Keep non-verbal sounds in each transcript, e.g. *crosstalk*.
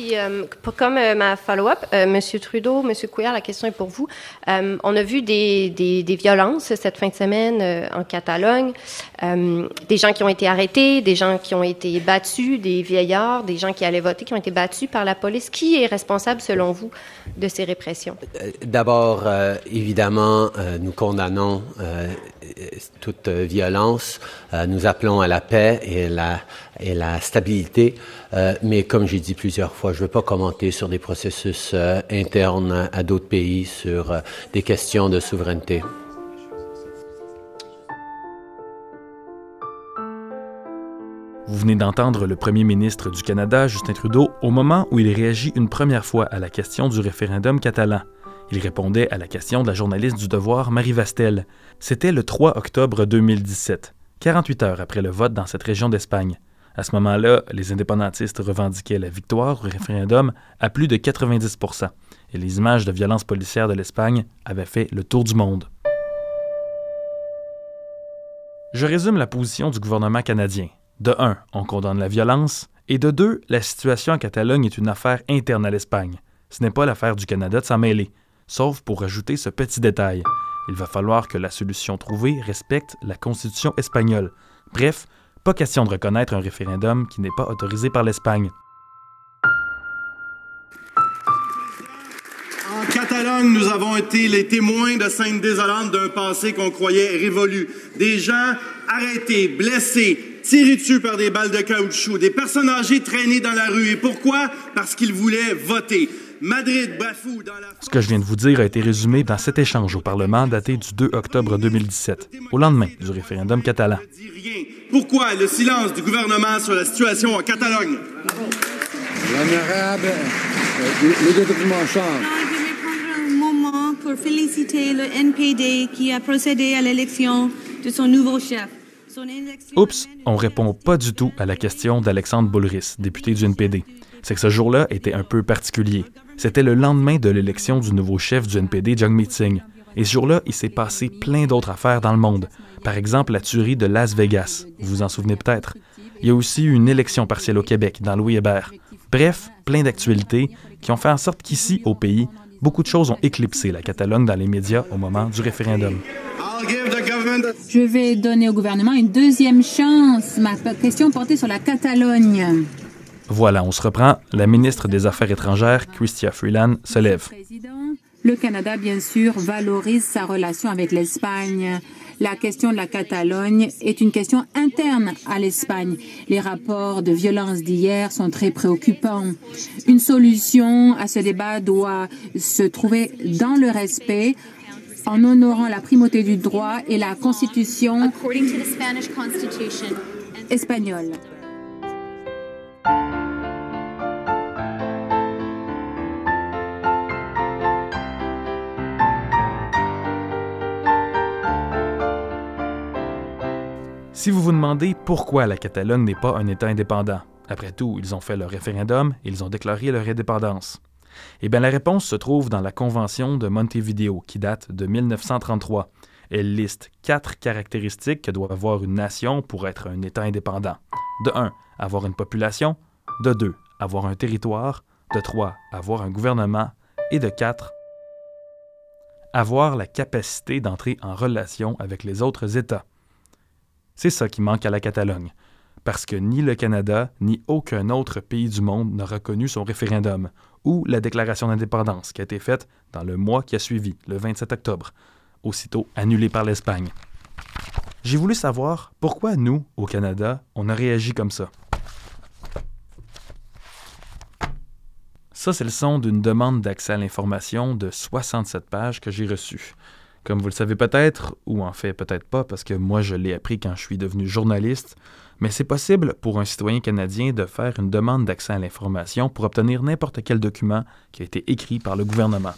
Euh, comme euh, ma follow-up, euh, Monsieur Trudeau, Monsieur Couillard, la question est pour vous. on a vu des, des, des, violences cette fin de semaine en Catalogne, des gens qui ont été arrêtés, des gens qui ont été battus, des vieillards, des gens qui allaient voter qui ont été battus par la police. Qui est responsable, selon vous, de ces répressions? D'abord, évidemment, nous condamnons toute violence. nous appelons à la paix et la et la stabilité. Euh, mais comme j'ai dit plusieurs fois, je ne veux pas commenter sur des processus euh, internes à d'autres pays sur euh, des questions de souveraineté. Vous venez d'entendre le premier ministre du Canada, Justin Trudeau, au moment où il réagit une première fois à la question du référendum catalan. Il répondait à la question de la journaliste du Devoir, Marie Vastel. C'était le 3 octobre 2017, 48 heures après le vote dans cette région d'Espagne. À ce moment-là, les indépendantistes revendiquaient la victoire au référendum à plus de 90% et les images de violence policière de l'Espagne avaient fait le tour du monde. Je résume la position du gouvernement canadien. De un, on condamne la violence, et de deux, la situation en Catalogne est une affaire interne à l'Espagne. Ce n'est pas l'affaire du Canada de s'en mêler, sauf pour ajouter ce petit détail. Il va falloir que la solution trouvée respecte la Constitution espagnole. Bref, pas question de reconnaître un référendum qui n'est pas autorisé par l'Espagne. En Catalogne, nous avons été les témoins de scènes désolantes d'un passé qu'on croyait révolu. Des gens arrêtés, blessés, tirés dessus par des balles de caoutchouc, des personnes âgées traînées dans la rue. Et pourquoi? Parce qu'ils voulaient voter. Madrid bafoue dans la... Ce que je viens de vous dire a été résumé dans cet échange au Parlement daté du 2 octobre 2017, au lendemain du référendum catalan. Pourquoi le silence du gouvernement sur la situation en Catalogne? L'honorable, euh, le document change. Je vais prendre un moment pour féliciter le NPD qui a procédé à l'élection de son nouveau chef. Oups, on répond pas du tout à la question d'Alexandre Boulris, député du NPD. C'est que ce jour-là était un peu particulier. C'était le lendemain de l'élection du nouveau chef du NPD, Jagmeet Singh. Et ce jour-là, il s'est passé plein d'autres affaires dans le monde. Par exemple, la tuerie de Las Vegas. Vous vous en souvenez peut-être. Il y a aussi eu une élection partielle au Québec, dans Louis Hébert. Bref, plein d'actualités qui ont fait en sorte qu'ici, au pays, beaucoup de choses ont éclipsé la Catalogne dans les médias au moment du référendum. Je vais donner au gouvernement une deuxième chance. Ma question portait sur la Catalogne. Voilà, on se reprend. La ministre des Affaires étrangères, Chrystia Freeland, se lève. Le Canada, bien sûr, valorise sa relation avec l'Espagne. La question de la Catalogne est une question interne à l'Espagne. Les rapports de violence d'hier sont très préoccupants. Une solution à ce débat doit se trouver dans le respect en honorant la primauté du droit et la constitution espagnole. Si vous vous demandez pourquoi la Catalogne n'est pas un État indépendant, après tout, ils ont fait leur référendum et ils ont déclaré leur indépendance. Eh bien, la réponse se trouve dans la Convention de Montevideo, qui date de 1933. Elle liste quatre caractéristiques que doit avoir une nation pour être un État indépendant. De 1. Avoir une population. De 2. Avoir un territoire. De 3. Avoir un gouvernement. Et de 4. Avoir la capacité d'entrer en relation avec les autres États. C'est ça qui manque à la Catalogne, parce que ni le Canada ni aucun autre pays du monde n'a reconnu son référendum ou la déclaration d'indépendance qui a été faite dans le mois qui a suivi, le 27 octobre, aussitôt annulée par l'Espagne. J'ai voulu savoir pourquoi nous, au Canada, on a réagi comme ça. Ça, c'est le son d'une demande d'accès à l'information de 67 pages que j'ai reçue. Comme vous le savez peut-être, ou en fait peut-être pas, parce que moi je l'ai appris quand je suis devenu journaliste, mais c'est possible pour un citoyen canadien de faire une demande d'accès à l'information pour obtenir n'importe quel document qui a été écrit par le gouvernement.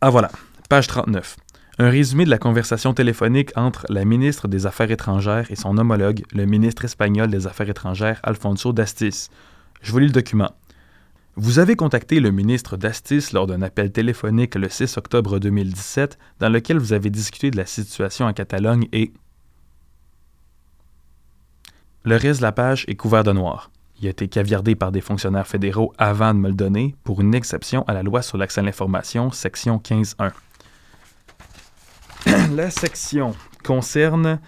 Ah voilà, page 39. Un résumé de la conversation téléphonique entre la ministre des Affaires étrangères et son homologue, le ministre espagnol des Affaires étrangères, Alfonso Dastis. Je vous lis le document. Vous avez contacté le ministre d'Astis lors d'un appel téléphonique le 6 octobre 2017 dans lequel vous avez discuté de la situation en Catalogne et... Le reste de la page est couvert de noir. Il a été caviardé par des fonctionnaires fédéraux avant de me le donner pour une exception à la loi sur l'accès à l'information, section 15.1. *clears throat* la section concerne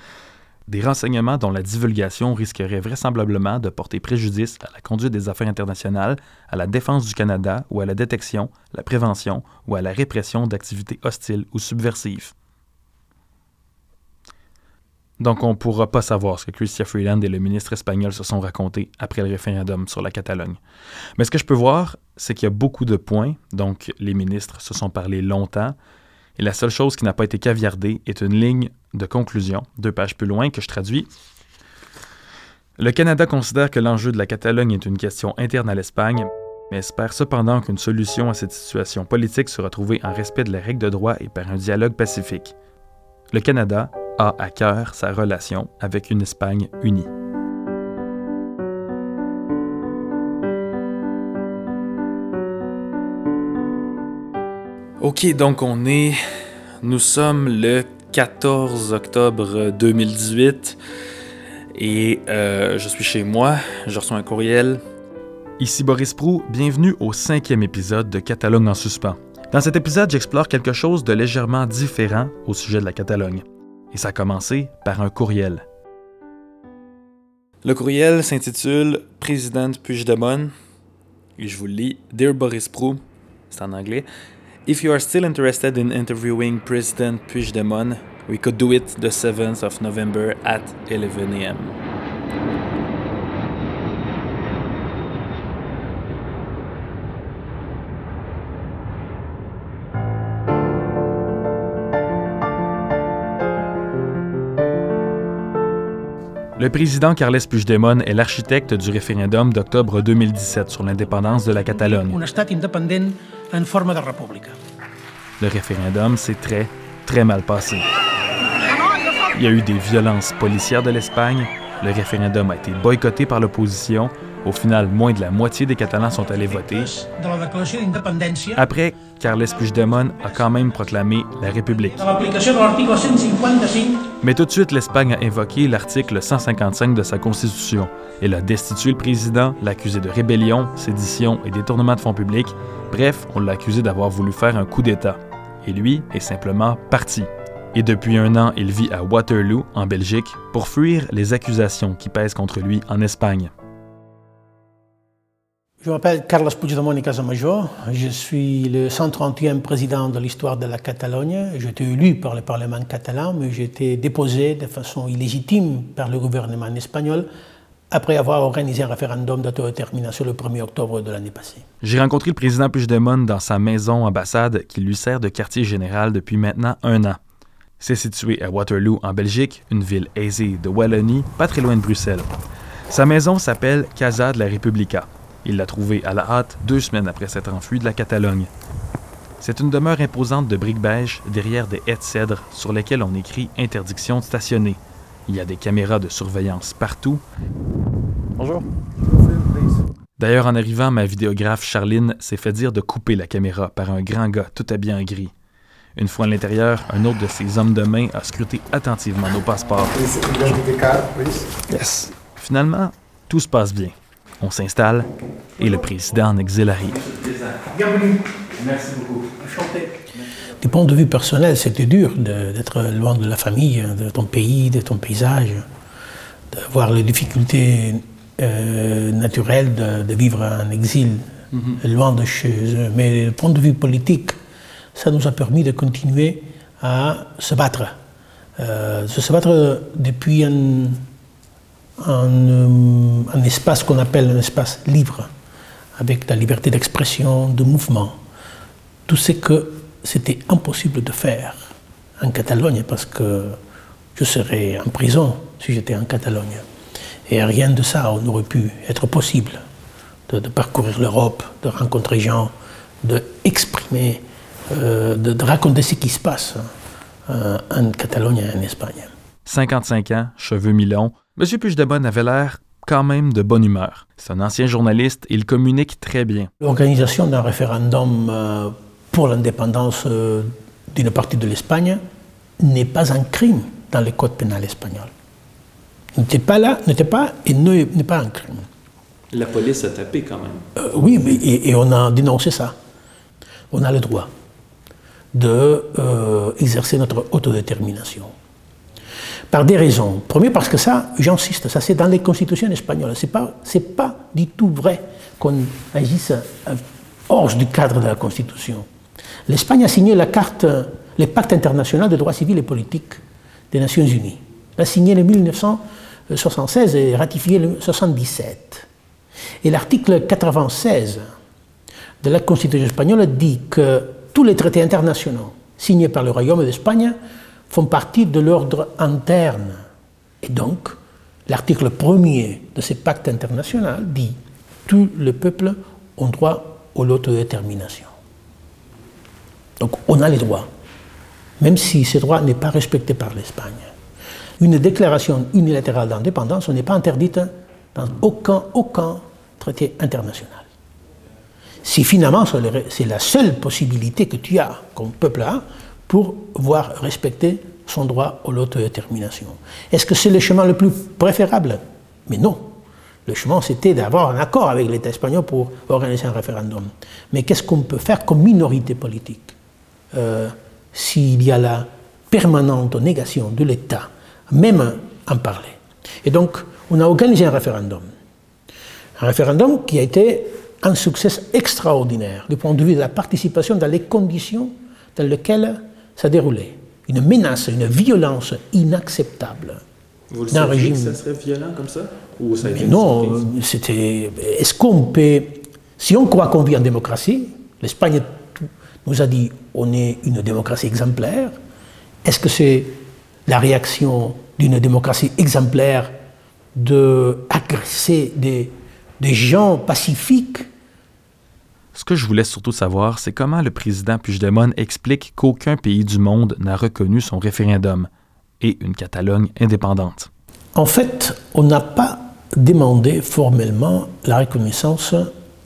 des renseignements dont la divulgation risquerait vraisemblablement de porter préjudice à la conduite des affaires internationales, à la défense du Canada ou à la détection, la prévention ou à la répression d'activités hostiles ou subversives. Donc on ne pourra pas savoir ce que Chrystia Freeland et le ministre espagnol se sont racontés après le référendum sur la Catalogne. Mais ce que je peux voir, c'est qu'il y a beaucoup de points, donc les ministres se sont parlé longtemps, et la seule chose qui n'a pas été caviardée est une ligne de conclusion, deux pages plus loin, que je traduis. Le Canada considère que l'enjeu de la Catalogne est une question interne à l'Espagne, mais espère cependant qu'une solution à cette situation politique sera trouvée en respect de la règle de droit et par un dialogue pacifique. Le Canada a à cœur sa relation avec une Espagne unie. Ok, donc on est. Nous sommes le 14 octobre 2018 et euh, je suis chez moi. Je reçois un courriel. Ici Boris Prou, bienvenue au cinquième épisode de Catalogne en suspens. Dans cet épisode, j'explore quelque chose de légèrement différent au sujet de la Catalogne. Et ça a commencé par un courriel. Le courriel s'intitule Président Puigdemont. Et je vous le lis. Dear Boris Prou, c'est en anglais. If you are still interested in interviewing President Puigdemont, we could do it the 7th of November at 11 a.m. Le président Carles Puigdemont est l'architecte du référendum d'octobre 2017 sur l'indépendance de la Catalogne. Un estat independent en forma de república. Le référendum s'est très, très mal passé. Il y a eu des violences policières de l'Espagne, le référendum a été boycotté par l'opposition, au final, moins de la moitié des Catalans sont allés voter. Après, Carles Puigdemont a quand même proclamé la République. de l'aplicació de l'article 155 Mais tout de suite, l'Espagne a invoqué l'article 155 de sa Constitution. Elle a destitué le président, l'accusé de rébellion, sédition et détournement de fonds publics. Bref, on l'a accusé d'avoir voulu faire un coup d'État. Et lui est simplement parti. Et depuis un an, il vit à Waterloo, en Belgique, pour fuir les accusations qui pèsent contre lui en Espagne. Je m'appelle Carles Puigdemont i Casamajor. Je suis le 131e président de l'histoire de la Catalogne. J'ai été élu par le Parlement catalan, mais j'ai été déposé de façon illégitime par le gouvernement espagnol après avoir organisé un référendum d'autodétermination le 1er octobre de l'année passée. J'ai rencontré le président Puigdemont dans sa maison ambassade qui lui sert de quartier général depuis maintenant un an. C'est situé à Waterloo, en Belgique, une ville aisée de Wallonie, pas très loin de Bruxelles. Sa maison s'appelle Casa de la Repubblica. Il l'a trouvée à la hâte deux semaines après s'être enfui de la Catalogne. C'est une demeure imposante de briques beige derrière des haies de cèdre sur lesquelles on écrit interdiction de stationner. Il y a des caméras de surveillance partout. Bonjour. D'ailleurs, en arrivant, ma vidéographe Charline s'est fait dire de couper la caméra par un grand gars tout habillé en gris. Une fois à l'intérieur, un autre de ses hommes de main a scruté attentivement nos passeports. Yes. Finalement, tout se passe bien. On s'installe et le président en exil arrive. Du point de vue personnel, c'était dur d'être loin de la famille, de ton pays, de ton paysage, de voir les difficultés euh, naturelles de, de vivre en exil, loin de chez eux. Mais du point de vue politique, ça nous a permis de continuer à se battre. Euh, de se battre depuis un, un, euh, un espace qu'on appelle un espace libre, avec la liberté d'expression, de mouvement. Tout ce que c'était impossible de faire en Catalogne parce que je serais en prison si j'étais en Catalogne. Et rien de ça n'aurait pu être possible. De, de parcourir l'Europe, de rencontrer gens, d'exprimer, euh, de, de raconter ce qui se passe euh, en Catalogne et en Espagne. 55 ans, cheveux mi-longs, M. Puigdemont avait l'air quand même de bonne humeur. C'est un ancien journaliste et il communique très bien. L'organisation d'un référendum euh, pour l'indépendance euh, d'une partie de l'Espagne n'est pas un crime dans le code pénal espagnol. N'était pas là, n'était pas et ne- n'est pas un crime. La police a tapé quand même. Euh, oui, mais, et, on a dénoncé ça. On a le droit d'exercer notre autodétermination. Par des raisons. Premier, parce que ça, j'insiste, ça c'est dans les constitutions espagnoles. Ce n'est pas, pas du tout vrai qu'on agisse hors du cadre de la Constitution. L'Espagne a signé la carte, le pacte international de droits civils et politiques des Nations Unies. L'a signé en 1976 et ratifié en 1977. Et l'article 96 de la Constitution espagnole dit que tous les traités internationaux signés par le Royaume d'Espagne font partie de l'ordre interne. Et donc, l'article premier de ce pacte international dit tous les peuples ont droit à l'autodétermination. Donc on a les droits, même si ce droit n'est pas respecté par l'Espagne. Une déclaration unilatérale d'indépendance n'est pas interdite dans aucun, aucun traité international. Si finalement c'est la seule possibilité que tu as comme peuple a pour voir respecter son droit à l'autodétermination. Est-ce que c'est le chemin le plus préférable? Mais non. Le chemin, c'était d'avoir un accord avec l'État espagnol pour organiser un référendum. Mais qu'est-ce qu'on peut faire comme minorité politique euh, s'il y a la permanente négation de l'État, même en parler? Et donc, on a organisé un référendum. Un référendum qui a été un succès extraordinaire du point de vue de la participation dans les conditions dans lesquelles ça déroulait. Une menace, une violence inacceptable. Vous le régime... que ça serait violent comme ça? Ou ça Non, c'était. Est-ce qu'on peut. Si on croit qu'on vit en démocratie, l'Espagne nous a dit on est une démocratie exemplaire. Est-ce que c'est la réaction d'une démocratie exemplaire d'agresser des, des gens pacifiques ce que je voulais surtout savoir, c'est comment le président Puigdemont explique qu'aucun pays du monde n'a reconnu son référendum et une Catalogne indépendante. En fait, on n'a pas demandé formellement la reconnaissance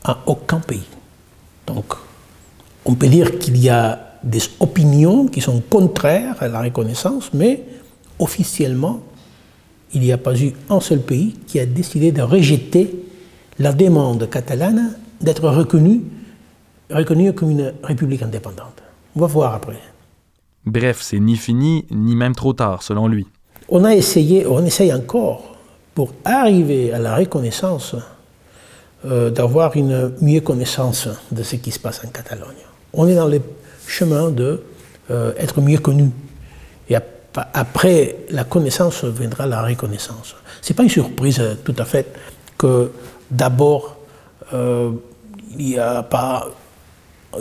à aucun pays. Donc, on peut dire qu'il y a des opinions qui sont contraires à la reconnaissance, mais officiellement, il n'y a pas eu un seul pays qui a décidé de rejeter la demande catalane d'être reconnue reconnue comme une république indépendante. On va voir après. Bref, c'est ni fini, ni même trop tard, selon lui. On a essayé, on essaye encore, pour arriver à la reconnaissance, euh, d'avoir une mieux connaissance de ce qui se passe en Catalogne. On est dans le chemin de euh, être mieux connu. Et après la connaissance viendra la reconnaissance. Ce n'est pas une surprise tout à fait que d'abord euh, il n'y a pas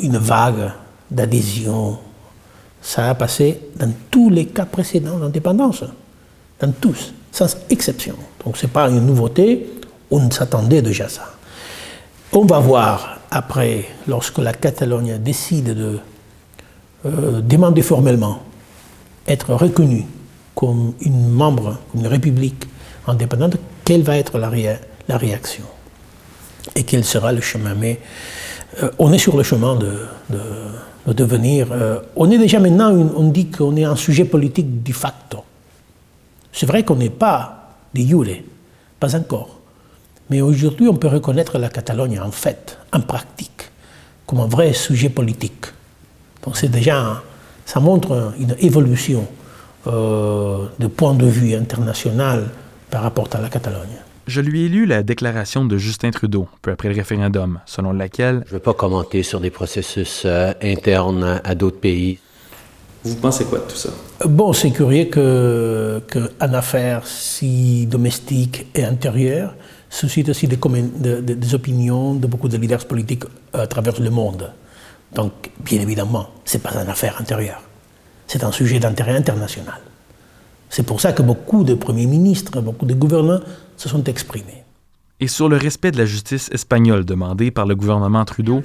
une vague d'adhésion. Ça a passé dans tous les cas précédents d'indépendance, dans tous, sans exception. Donc ce n'est pas une nouveauté, on s'attendait déjà à ça. On va voir après, lorsque la Catalogne décide de euh, demander formellement être reconnue comme une membre, comme une république indépendante, quelle va être la, la réaction? Et quel sera le chemin? Mais euh, on est sur le chemin de, devenir. Euh, on est déjà maintenant, on dit qu'on est un sujet politique de facto. C'est vrai qu'on n'est pas de jure, pas encore. Mais aujourd'hui, on peut reconnaître la Catalogne en fait, en pratique, comme un vrai sujet politique. Donc c'est déjà, ça montre une évolution euh, de point de vue international par rapport à la Catalogne. Je lui ai lu la déclaration de Justin Trudeau, peu après le référendum, selon laquelle... Je ne veux pas commenter sur des processus euh, internes à d'autres pays. Vous pensez quoi de tout ça? Bon, c'est curieux qu'une affaire si domestique et intérieure suscite aussi des, des, opinions de beaucoup de leaders politiques à travers le monde. Donc, bien évidemment, ce n'est pas une affaire intérieure. C'est un sujet d'intérêt international. C'est pour ça que beaucoup de premiers ministres, beaucoup de gouvernants se sont exprimés. Et sur le respect de la justice espagnole demandé par le gouvernement Trudeau,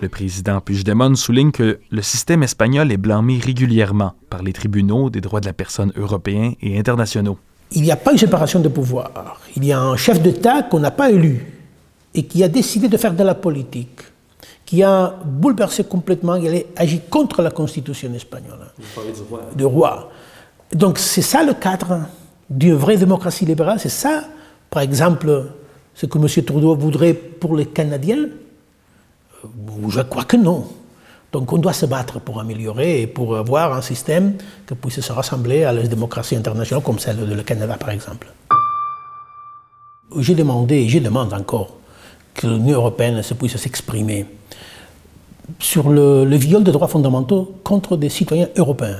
le président Puigdemont souligne que le système espagnol est blâmé régulièrement par les tribunaux des droits de la personne européens et internationaux. Il n'y a pas une séparation de pouvoir. Il y a un chef d'État qu'on n'a pas élu et qui a décidé de faire de la politique qui a bouleversé complètement, il a agi contre la constitution espagnole. Vous parlez du roi. Du roi. Donc c'est ça le cadre d'une vraie démocratie libérale, c'est ça, par exemple, ce que M. Trudeau voudrait pour les Canadiens Je crois que non. Donc on doit se battre pour améliorer et pour avoir un système qui puisse se rassembler à la démocratie internationale comme celle du Canada par exemple. J'ai demandé et je demande encore que l'Union européenne se puisse s'exprimer sur le, le, viol des droits fondamentaux contre des citoyens européens.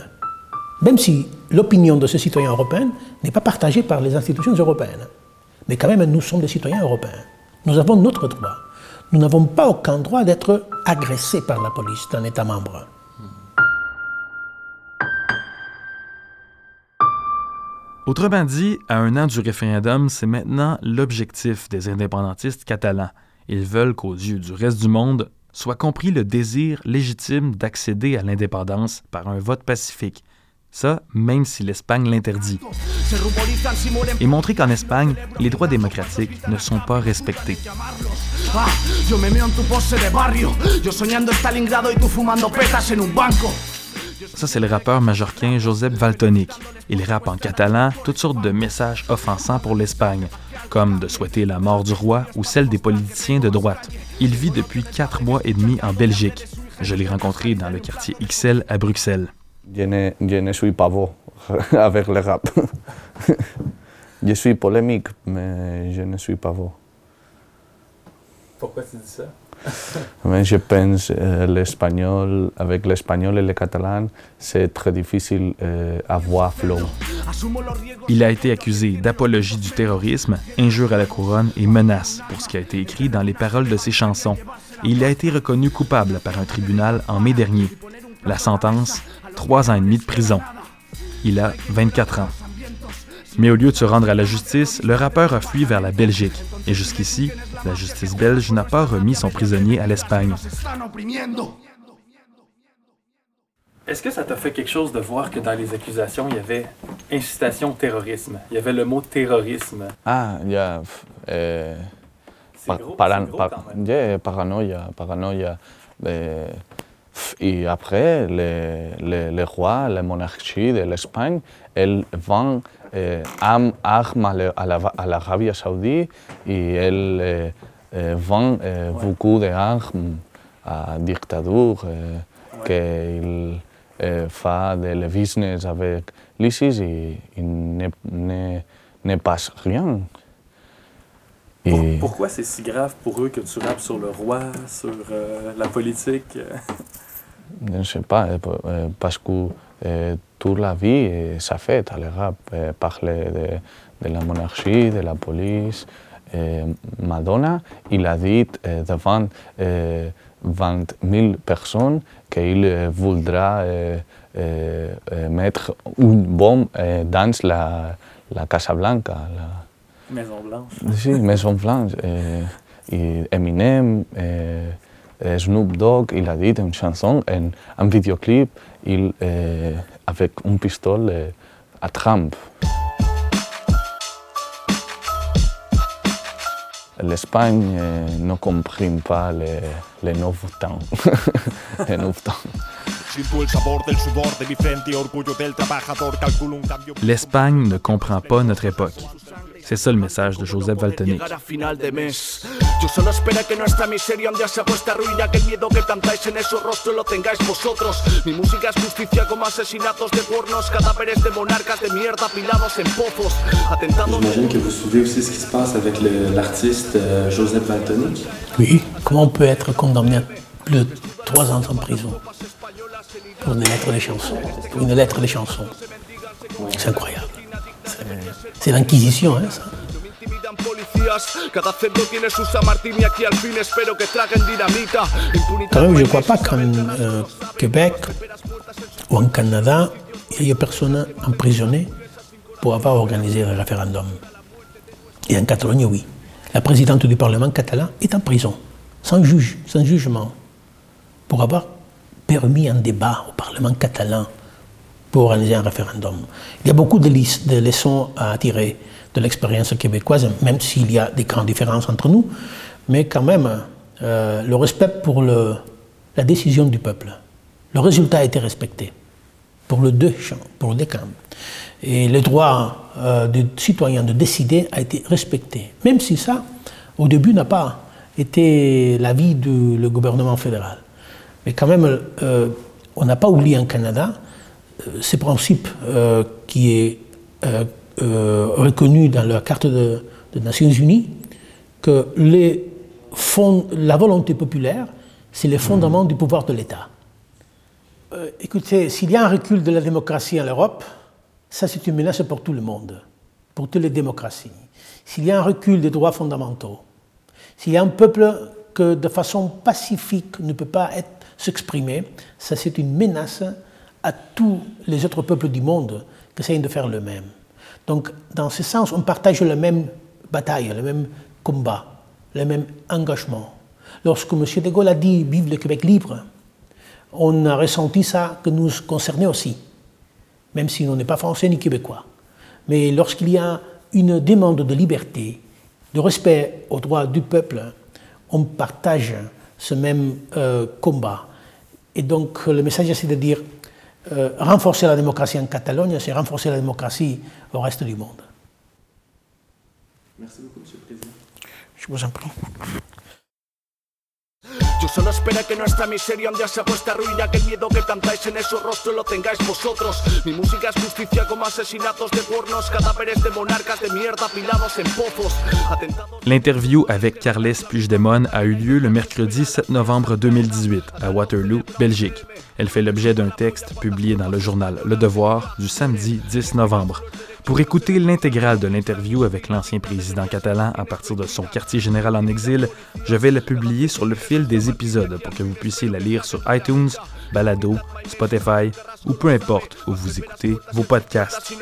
Même si l'opinion de ces citoyens européens n'est pas partagée par les institutions européennes. Mais quand même, nous sommes des citoyens européens. Nous avons notre droit. Nous n'avons pas aucun droit d'être agressés par la police d'un État membre. Autrement dit, à un an du référendum, c'est maintenant l'objectif des indépendantistes catalans. Ils veulent qu'aux yeux du reste du monde soit compris le désir légitime d'accéder à l'indépendance par un vote pacifique. Ça, même si l'Espagne l'interdit. Et montrer qu'en Espagne, les droits démocratiques ne sont pas respectés. Ça, c'est le rappeur majorquin Josep Valtonic. Il rappe en catalan toutes sortes de messages offensants pour l'Espagne, comme de souhaiter la mort du roi ou celle des politiciens de droite. Il vit depuis quatre mois et demi en Belgique. Je l'ai rencontré dans le quartier XL à Bruxelles. Je ne, je ne suis pas beau *laughs* avec le rap. *laughs* je suis polémique, mais je ne suis pas beau. Pourquoi tu dis ça? *laughs* Je pense euh, l'espagnol, avec l'espagnol et le catalan, c'est très difficile euh, à voir flow. Il a été accusé d'apologie du terrorisme, injure à la couronne et menace pour ce qui a été écrit dans les paroles de ses chansons. Et il a été reconnu coupable par un tribunal en mai dernier. La sentence, trois ans et demi de prison. Il a 24 ans. Mais au lieu de se rendre à la justice, le rappeur a fui vers la Belgique. Et jusqu'ici, la justice belge n'a pas remis son prisonnier à l'Espagne. Est-ce que ça t'a fait quelque chose de voir que dans les accusations, il y avait incitation au terrorisme? Il y avait le mot terrorisme. Ah, il y a... Euh, gros, gros yeah, paranoïa, paranoïa. Euh, et après, le, le, le roi, la monarchie de l'Espagne, elle vend armes à la- à la- à l'Arabie saoudite et elle vend beaucoup d'armes à la dictature qu'il fait de le business avec l'ISIS et il ne, passe rien. Et- Pourquoi c'est si grave pour eux que tu rappes sur le roi, sur euh, la politique? Je ne sais pas, euh, euh, parce que euh, toute la vie, ça fait à l'Europe, euh, parler de, de la monarchie, de la police. Euh, Madonna, il a dit euh, devant euh, 20 000 personnes qu'il euh, voudra euh, mettre une bombe dans la, la Casa Blanca. la- Maison Blanche. Sí, Maison Blanche. Eh, y Eminem, eh, eh, Snoop Dogg, il a dit une chanson, en, un vidéoclip, il, eh, avec un pistolet eh, à Trump. L'Espagne eh, ne comprend pas les, les nouveaux temps. les nouveaux temps. Un. L'Espagne ne comprend pas notre époque. C'est ça le message de Joseph Valtonic. J'imagine que vous suivez aussi ce qui se passe avec l'artiste euh, Joseph Valtonic. Oui, comment on peut être condamné à plus de trois ans en prison pour une lettre de chansons Pour une lettre de chansons? C'est incroyable. C'est- l'inquisition, hein, ça. Je ne crois pas qu'en euh, Québec ou en Canada, il y ait personne emprisonnée pour avoir organisé le référendum. Et en Catalogne, oui. La présidente du Parlement catalan est en prison, sans juge, sans jugement, pour avoir permis un débat au Parlement catalan pour organiser un référendum. Il y a beaucoup de, leçons à tirer de l'expérience québécoise, même s'il y a des grandes différences entre nous, mais quand même, euh, le respect pour la décision du peuple. Le résultat a été respecté. pour le deux champs, pour deux camps. Et le droit euh, des citoyens de décider a été respecté, même si ça, au début, n'a pas été l'avis du gouvernement fédéral. Mais quand même, euh, on n'a pas oublié en Canada euh, ces principes euh, qui est euh, reconnu dans la carte de- des Nations Unies, que la volonté populaire, c'est le fondement du pouvoir de l'État. Écoutez, s'il y a un recul de la démocratie en Europe, ça c'est une menace pour tout le monde, pour toutes les démocraties. S'il y a un recul des droits fondamentaux, s'il y a un peuple que de façon pacifique ne peut pas s'exprimer, ça c'est une menace à tous les autres peuples du monde qui essayent de faire le même. Donc dans ce sens, on partage la même bataille, le même combat, le même engagement. Lorsque M. de Gaulle a dit Vive le Québec libre, on a ressenti ça que nous concernait aussi, même si on n'est pas français ni québécois. Mais lorsqu'il y a une demande de liberté, de respect aux droits du peuple, on partage ce même euh, combat. Et donc le message, c'est de dire euh, renforcer la démocratie en Catalogne, c'est renforcer la démocratie au reste du monde. Merci beaucoup, Monsieur le Président. Je vous en prie. L'interview avec Carles Puigdemont a eu lieu le mercredi 7 novembre 2018 à Waterloo, Belgique. Elle fait l'objet d'un texte publié dans le journal Le Devoir du samedi 10 novembre. Pour écouter l'intégrale de l'interview avec l'ancien président catalan à partir de son quartier général en exil, je vais la publier sur le fil des épisodes pour que vous puissiez la lire sur iTunes, Balado, Spotify ou peu importe où vous écoutez vos podcasts.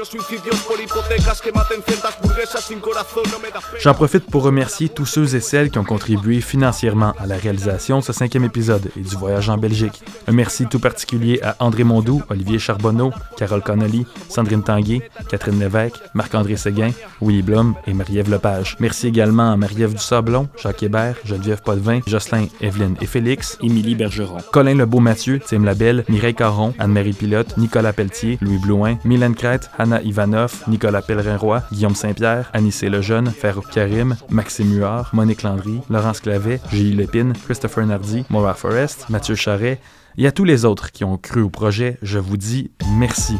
J'en profite pour remercier tous ceux et celles qui ont contribué financièrement à la réalisation de ce cinquième épisode et du voyage en Belgique. Un merci tout particulier à André Mondou, Olivier Charbonneau, Carole Connolly, Sandrine Tanguay, Catherine Lévesque, Marc-André Séguin, Willy Blum et Marie-Ève Lepage. Merci également à Marie-Ève Dusablon, Jacques Hébert, Geneviève Potvin, Jocelyn, Evelyne et Félix, Émilie Bergeron, Colin Lebeau-Mathieu, Tim Labelle, Mireille Caron, Anne-Marie Pilote, Nicolas Pelletier, Louis Blouin, Mylène Crête, Hanna Ivanov, Nicolas Pellerin-Roy, Guillaume Saint-Pierre, Anissé Lejeune, Farouk Karim, Maxime Huard, Monique Landry, Laurence Clavet, Gilles Lépine, Christopher Nardy, Maura Forrest, Mathieu Charret et à tous les autres qui ont cru au projet, je vous dis merci.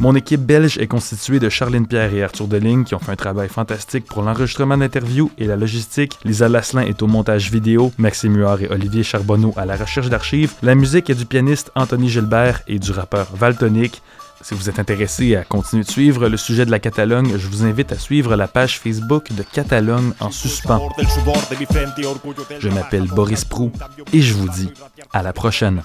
Mon équipe belge est constituée de Charline Pierre et Arthur Deligne qui ont fait un travail fantastique pour l'enregistrement d'interviews et la logistique. Lisa Lasselin est au montage vidéo, Maxime Huard et Olivier Charbonneau à la recherche d'archives. La musique est du pianiste Anthony Gilbert et du rappeur Valtonic. Si vous êtes intéressé à continuer de suivre le sujet de la Catalogne, je vous invite à suivre la page Facebook de Catalogne en suspens. Je m'appelle Boris Prou et je vous dis à la prochaine.